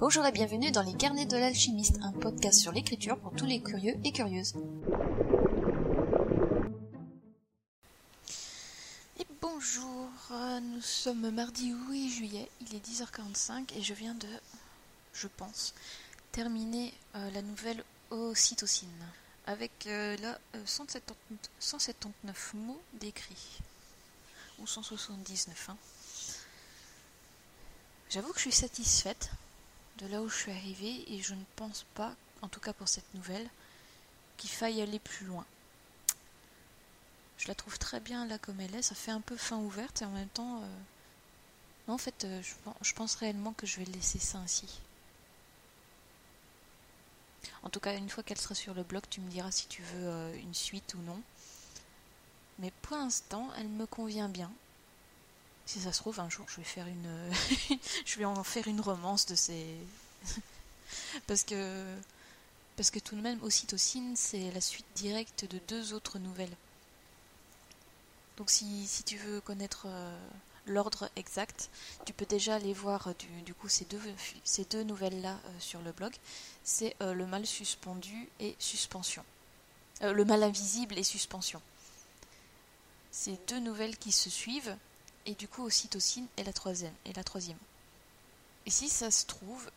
Bonjour et bienvenue dans les Carnets de l'alchimiste, un podcast sur l'écriture pour tous les curieux et curieuses. Et bonjour, euh, nous sommes mardi 8 juillet, il est 10h45 et je viens de, je pense, terminer euh, la nouvelle Ocytocine avec euh, là 179 mots décrits ou 179 hein. J'avoue que je suis satisfaite de là où je suis arrivée et je ne pense pas, en tout cas pour cette nouvelle, qu'il faille aller plus loin. Je la trouve très bien là comme elle est, ça fait un peu fin ouverte et en même temps... Euh, non, en fait, euh, je, pense réellement que je vais laisser ça ainsi. En tout cas, une fois qu'elle sera sur le blog, tu me diras si tu veux euh, une suite ou non. Mais pour l'instant, elle me convient bien. Si ça se trouve, un jour, je vais faire une, je vais en faire une romance de ces, parce que, tout de même, Ocytocine, c'est la suite directe de deux autres nouvelles. Donc, si, si tu veux connaître euh, l'ordre exact, tu peux déjà aller voir euh, du, coup ces deux, ces deux nouvelles-là euh, sur le blog. C'est le mal suspendu et suspension. le mal invisible et suspension. C'est deux nouvelles qui se suivent et du coup ocytocine est la troisième. Et la troisième. Et si ça se trouve,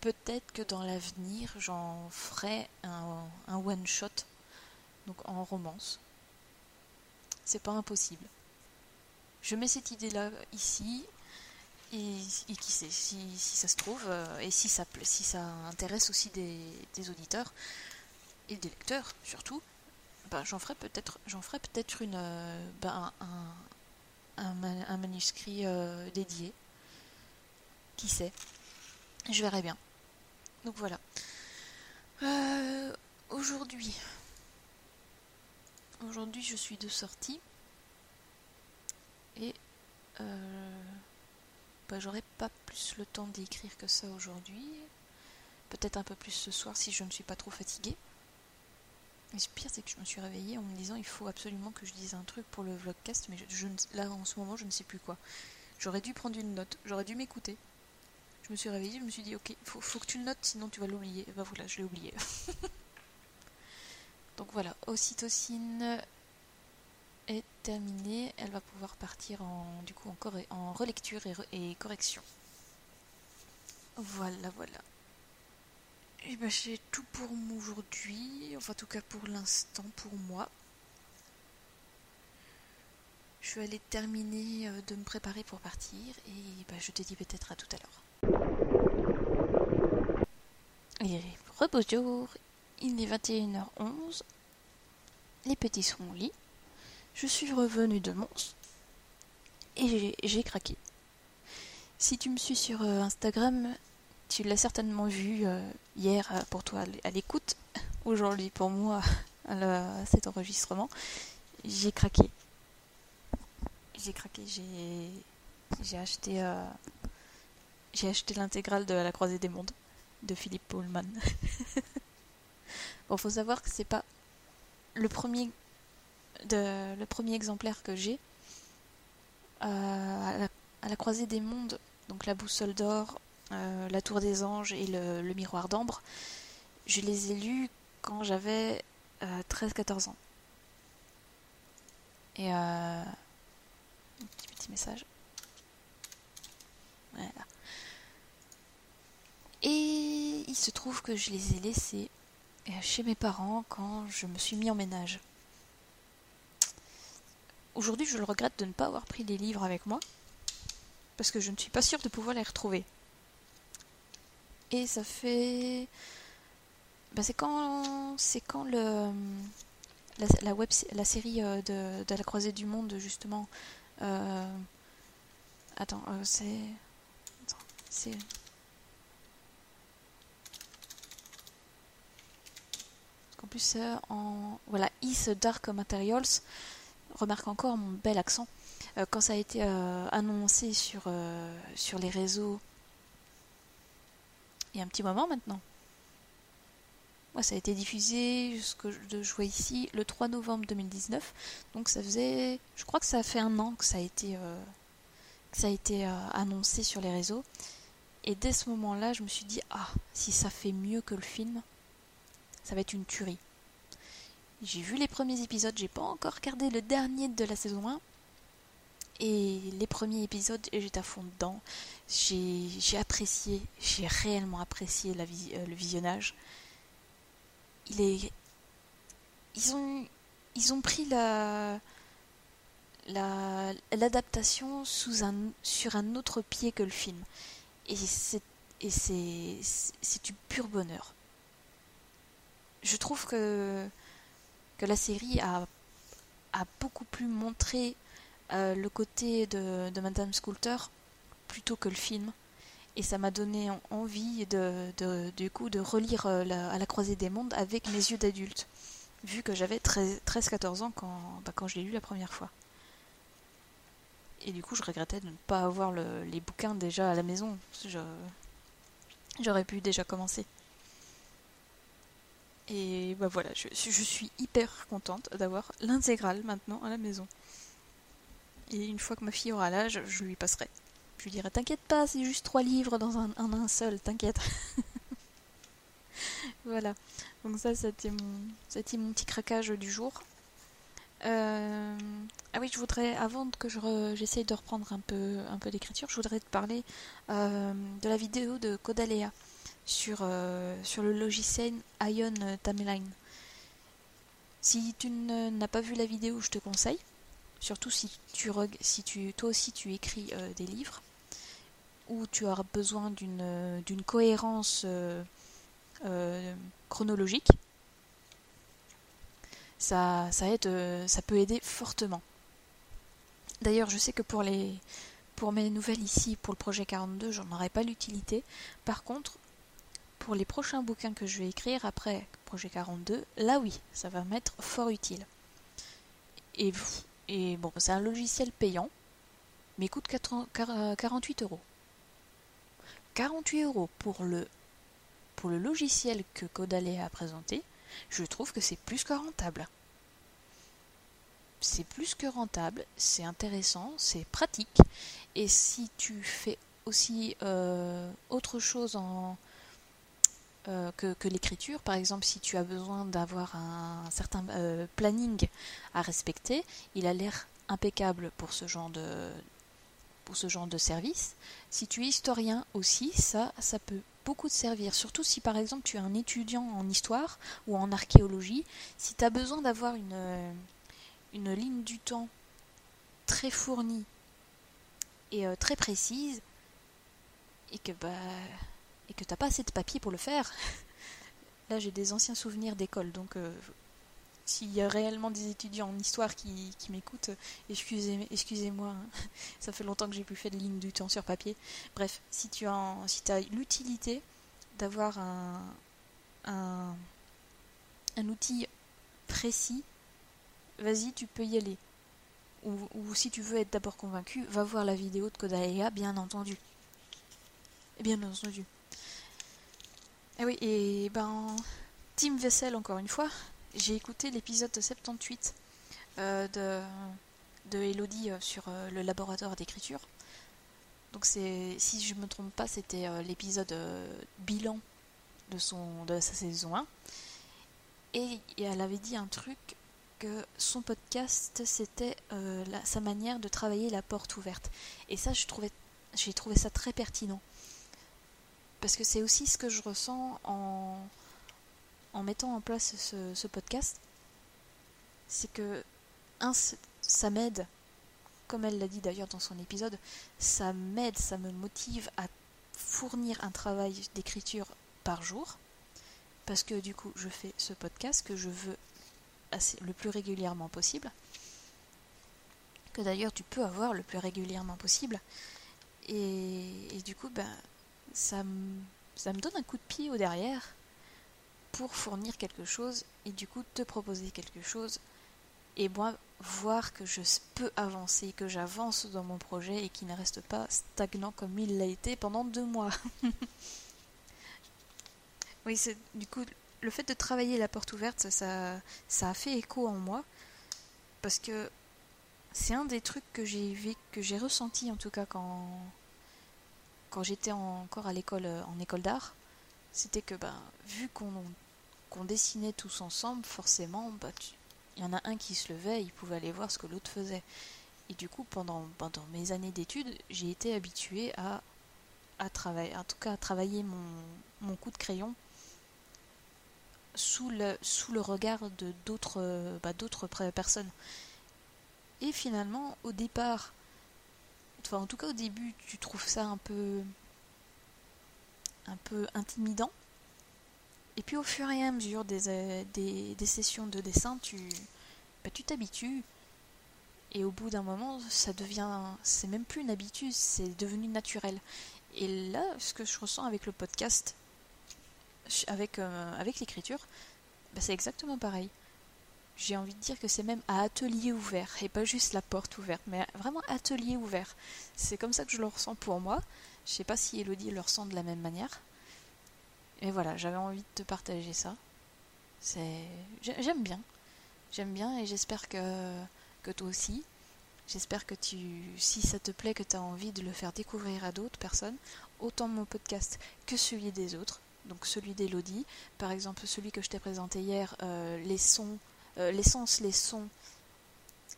peut-être que dans l'avenir, j'en ferai un, one shot, donc en romance. C'est pas impossible. Je mets cette idée-là ici, et, qui sait, si, ça se trouve, euh, et si ça, si ça intéresse aussi des, auditeurs, et des lecteurs surtout, ben, j'en ferai peut-être j'en ferai peut-être une euh, ben, un, un, manuscrit euh, dédié. Qui sait? Je verrai bien. Donc voilà. Euh, aujourd'hui, aujourd'hui je suis de sortie et euh, bah, j'aurai pas plus le temps d'écrire que ça aujourd'hui. Peut-être un peu plus ce soir si je ne suis pas trop fatiguée. Mais le pire, c'est que je me suis réveillée en me disant il faut absolument que je dise un truc pour le vlogcast, mais je, là en ce moment je ne sais plus quoi. J'aurais dû prendre une note, j'aurais dû m'écouter. Je me suis réveillée, je me suis dit ok, faut, faut que tu le notes, sinon tu vas l'oublier. Et bah voilà, je l'ai oublié. Donc voilà, Ocytocine est terminée. Elle va pouvoir partir en, du coup, en, en relecture et correction. Voilà, voilà. Et eh ben j'ai tout pour aujourd'hui, enfin en tout cas pour l'instant pour moi. Je vais aller terminer euh, de me préparer pour partir et ben, je te dis peut-être à tout à l'heure. Et bonjour, il est 21h11, les petits sont au lit, je suis revenue de Mons et j'ai craqué. Si tu me suis sur euh, Instagram, tu l'as certainement vu euh, hier euh, pour toi à l'écoute, aujourd'hui pour moi à cet enregistrement. J'ai craqué. J'ai craqué, j'ai acheté euh, j'ai acheté l'intégrale de La Croisée des Mondes de Philippe Pullman. bon, faut savoir que c'est pas le premier de, le premier exemplaire que j'ai à, la, Croisée des Mondes, donc la boussole d'or, euh, la Tour des Anges et le, Miroir d'Ambre, je les ai lus quand j'avais 13-14 euh, ans. Et euh, un petit, petit message. Voilà. Et il se trouve que je les ai laissés chez mes parents quand je me suis mis en ménage. Aujourd'hui, je le regrette de ne pas avoir pris des livres avec moi, parce que je ne suis pas sûre de pouvoir les retrouver. Et ça fait. Bah, c'est quand. C'est quand le. La, web, la série euh, de, de, la croisée du monde, justement. Euh... Attends, euh, c'est. C'est. En plus, en. Voilà, Is Dark Materials. Remarque encore mon bel accent. Quand ça a été annoncé sur, sur les réseaux il y a un petit moment maintenant. Moi, ça a été diffusé, ce que je vois ici, le 3 novembre 2019. Donc ça faisait, je crois que ça a fait un an que ça a été, euh, ça a été euh, annoncé sur les réseaux. Et dès ce moment-là, je me suis dit, ah, si ça fait mieux que le film, ça va être une tuerie. J'ai vu les premiers épisodes, j'ai pas encore regardé le dernier de la saison 1. Et les premiers épisodes, j'étais à fond dedans. J'ai apprécié, j'ai réellement apprécié la, euh, le visionnage. Il est. Ils ont, pris la l'adaptation sous un sur un autre pied que le film et c'est du pur bonheur je trouve que la série a beaucoup plus montré euh, le côté de, Madame Scoulter plutôt que le film et ça m'a donné envie de, du coup de relire euh, à la croisée des mondes avec mes yeux d'adulte vu que j'avais 13-14 ans quand, bah, quand je l'ai lu la première fois. Et du coup, je regrettais de ne pas avoir les bouquins déjà à la maison. J'aurais pu déjà commencer. Et bah voilà, je, je suis hyper contente d'avoir l'intégrale maintenant à la maison. Et une fois que ma fille aura l'âge, je lui passerai. Je lui dirai T'inquiète pas, c'est juste trois livres dans un, un seul, t'inquiète. voilà. Donc ça, c'était mon, c'était mon petit craquage du jour. Euh, ah oui, je voudrais, avant que je j'essaye de reprendre un peu, un peu d'écriture, je voudrais te parler euh, de la vidéo de Codalea sur, euh, sur le logiciel Ion Timeline. Si tu n'as pas vu la vidéo, je te conseille. Surtout si tu, si tu toi aussi tu écris des livres où tu auras besoin d'une cohérence euh, chronologique, ça, ça, aide, euh, ça peut aider fortement. D'ailleurs, je sais que pour, les, pour mes nouvelles ici, pour le projet 42, j'en aurai pas l'utilité. Par contre, pour les prochains bouquins que je vais écrire après projet 42, là oui, ça va m'être fort utile. Et, et bon, c'est un logiciel payant, mais coûte 48 euros. 48 euros pour le pour le logiciel que Codalea a présenté, je trouve que c'est plus que rentable. C'est plus que rentable, c'est intéressant, c'est pratique. Et si tu fais aussi euh, autre chose en, euh, que, l'écriture, par exemple si tu as besoin d'avoir un certain euh, planning à respecter, il a l'air impeccable pour ce genre de pour ce genre de service. Si tu es historien aussi, ça, ça peut beaucoup te servir, surtout si par exemple tu es un étudiant en histoire ou en archéologie, si tu as besoin d'avoir une, une ligne du temps très fournie et euh, très précise, et que bah et que t'as pas assez de papier pour le faire. Là j'ai des anciens souvenirs d'école, donc euh, s'il y a réellement des étudiants en histoire qui, m'écoutent, excusez, excusez-moi, hein. ça fait longtemps que j'ai plus fait de ligne du temps sur papier. Bref, si tu as, si as l'utilité d'avoir un, outil précis, vas-y, tu peux y aller. Ou, si tu veux être d'abord convaincu, va voir la vidéo de Kodaea, bien entendu. Bien entendu. Et eh oui, et ben, Team Vessel, encore une fois, j'ai écouté l'épisode 78 euh, de, de Elodie euh, sur euh, le laboratoire d'écriture. Donc c'est, si je me trompe pas, c'était l'épisode bilan de, son, de sa saison 1. Et, elle avait dit un truc que son podcast c'était sa manière de travailler la porte ouverte. Et ça, j'ai trouvé ça très pertinent. Parce que c'est aussi ce que je ressens en, mettant en place ce, podcast, c'est que, un, ça m'aide, comme elle l'a dit d'ailleurs dans son épisode, ça m'aide, ça me motive à fournir un travail d'écriture par jour, parce que du coup je fais ce podcast que je veux le plus régulièrement possible, que d'ailleurs tu peux avoir le plus régulièrement possible, et, du coup ben, ça, ça me donne un coup de pied au derrière, pour fournir quelque chose et du coup te proposer quelque chose et moi voir que je peux avancer, que j'avance dans mon projet et qu'il ne reste pas stagnant comme il l'a été pendant deux mois. oui, c'est du coup le fait de travailler la porte ouverte, ça, ça a fait écho en moi parce que c'est un des trucs que j'ai que j'ai ressenti en tout cas quand quand j'étais encore à l'école en école d'art, c'était que ben, vu qu'on dessinait tous ensemble, forcément, bah, il y en a un qui se levait, il pouvait aller voir ce que l'autre faisait. Et du coup, pendant, mes années d'études, j'ai été habituée à, travailler, en tout cas à travailler mon, coup de crayon sous le, regard de d'autres bah, d'autres personnes. Et finalement, au départ, en tout cas au début, tu trouves ça un peu un peu intimidant. Et puis au fur et à mesure des, euh, sessions de dessin, tu bah, tu t'habitues. Et au bout d'un moment, ça devient. C'est même plus une habitude, c'est devenu naturel. Et là, ce que je ressens avec le podcast, avec, euh, avec l'écriture, bah, c'est exactement pareil. J'ai envie de dire que c'est même à atelier ouvert, et pas juste la porte ouverte, mais vraiment atelier ouvert. C'est comme ça que je le ressens pour moi. Je sais pas si Elodie le ressent de la même manière. Et voilà, j'avais envie de te partager ça. C'est, j'aime bien, j'aime bien, et j'espère que que toi aussi. J'espère que tu, si ça te plaît, que tu as envie de le faire découvrir à d'autres personnes, autant mon podcast que celui des autres donc celui d'Elodie, par exemple celui que je t'ai présenté hier, euh, les sons, euh, l'essence, les sons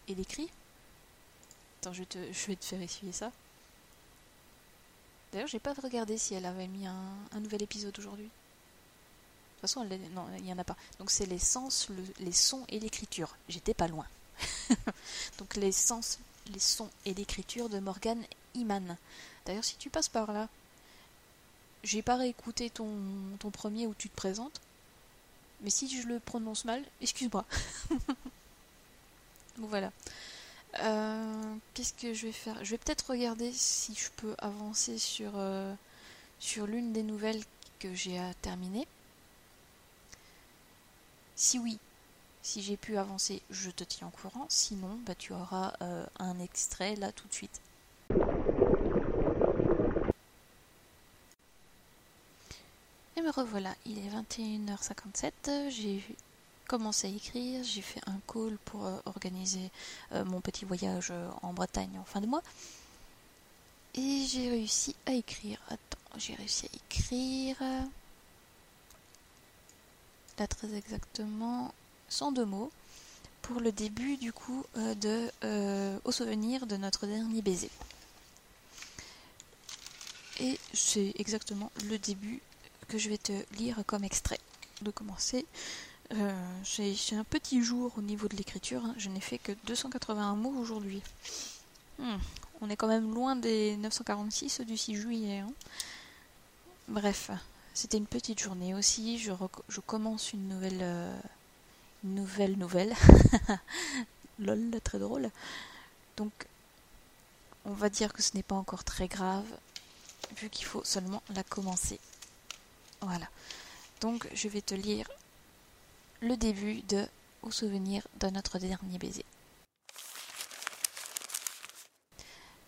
et l'écrit. Attends, je, vais te faire essuyer ça. D'ailleurs, j'ai pas regardé si elle avait mis un, nouvel épisode aujourd'hui. De toute façon, il n'y en a pas. Donc c'est les sens, les sons et l'écriture. J'étais pas loin. Donc les sens, les sons et l'écriture de Morgan Iman. D'ailleurs, si tu passes par là, j'ai pas réécouté ton premier où tu te présentes. Mais si je le prononce mal, excuse-moi. bon voilà. Euh, qu'est-ce que je vais faire? Je vais peut-être regarder si je peux avancer sur, euh, sur l'une des nouvelles que j'ai à terminer. Si oui, si j'ai pu avancer, je te tiens au courant. Sinon, bah, tu auras euh, un extrait là tout de suite. Et me revoilà, il est 21h57, j'ai commencé à écrire, j'ai fait un call pour euh, organiser euh, mon petit voyage euh, en Bretagne en fin de mois. Et j'ai réussi à écrire. Attends, j'ai réussi à écrire. Là très exactement 102 mots pour le début du coup de Au souvenir de notre dernier baiser. Et c'est exactement le début que je vais te lire comme extrait. De commencer, euh, j'ai un petit jour au niveau de l'écriture, hein. je n'ai fait que 281 mots aujourd'hui. Hmm, on est quand même loin des 946 du 6 juillet. Hein. Bref, c'était une petite journée aussi. Je, commence une nouvelle, euh, nouvelle nouvelle. Lol, très drôle. Donc, on va dire que ce n'est pas encore très grave, vu qu'il faut seulement la commencer. Voilà. Donc je vais te lire le début de Au souvenir de notre dernier baiser.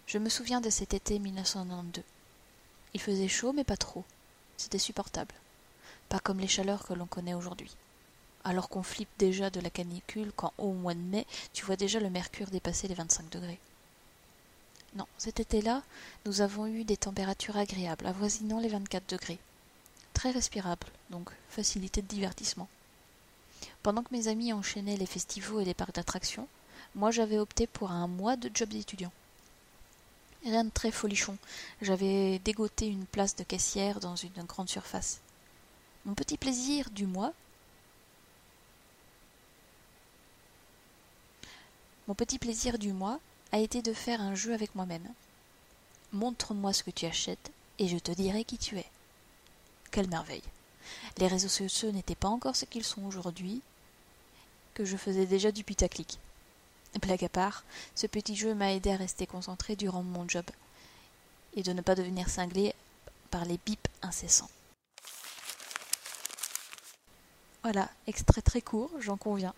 Je me souviens de cet été 1992. Il faisait chaud mais pas trop. C'était supportable. Pas comme les chaleurs que l'on connaît aujourd'hui. Alors qu'on flippe déjà de la canicule quand au mois de mai, tu vois déjà le mercure dépasser les 25 degrés. Non, cet été-là, nous avons eu des températures agréables, avoisinant les 24 degrés très respirable, donc facilité de divertissement. Pendant que mes amis enchaînaient les festivals et les parcs d'attractions, moi j'avais opté pour un mois de job d'étudiant. Rien de très folichon, j'avais dégoté une place de caissière dans une grande surface. Mon petit plaisir du mois? Mon petit plaisir du mois a été de faire un jeu avec moi-même. Montre-moi ce que tu achètes et je te dirai qui tu es. Quelle merveille. Les réseaux sociaux n'étaient pas encore ce qu'ils sont aujourd'hui, que je faisais déjà du putaclic. Blague à part, ce petit jeu m'a aidé à rester concentré durant mon job et de ne pas devenir cinglé par les bips incessants. Voilà, extrait très court, j'en conviens.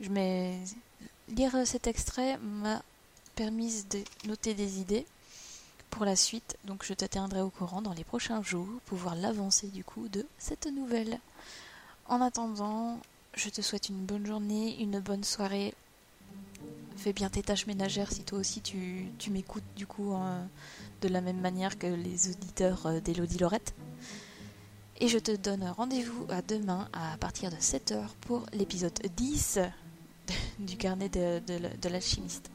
Je mets... Lire cet extrait m'a permis de noter des idées pour la suite, donc je te tiendrai au courant dans les prochains jours pour voir l'avancée du coup de cette nouvelle. En attendant, je te souhaite une bonne journée, une bonne soirée. fais bien tes tâches ménagères si toi aussi tu, m'écoutes du coup hein, de la même manière que les auditeurs euh, d'Elodie Lorette. Et je te donne rendez-vous à demain à partir de 7h pour l'épisode 10 du carnet de, de, de l'alchimiste.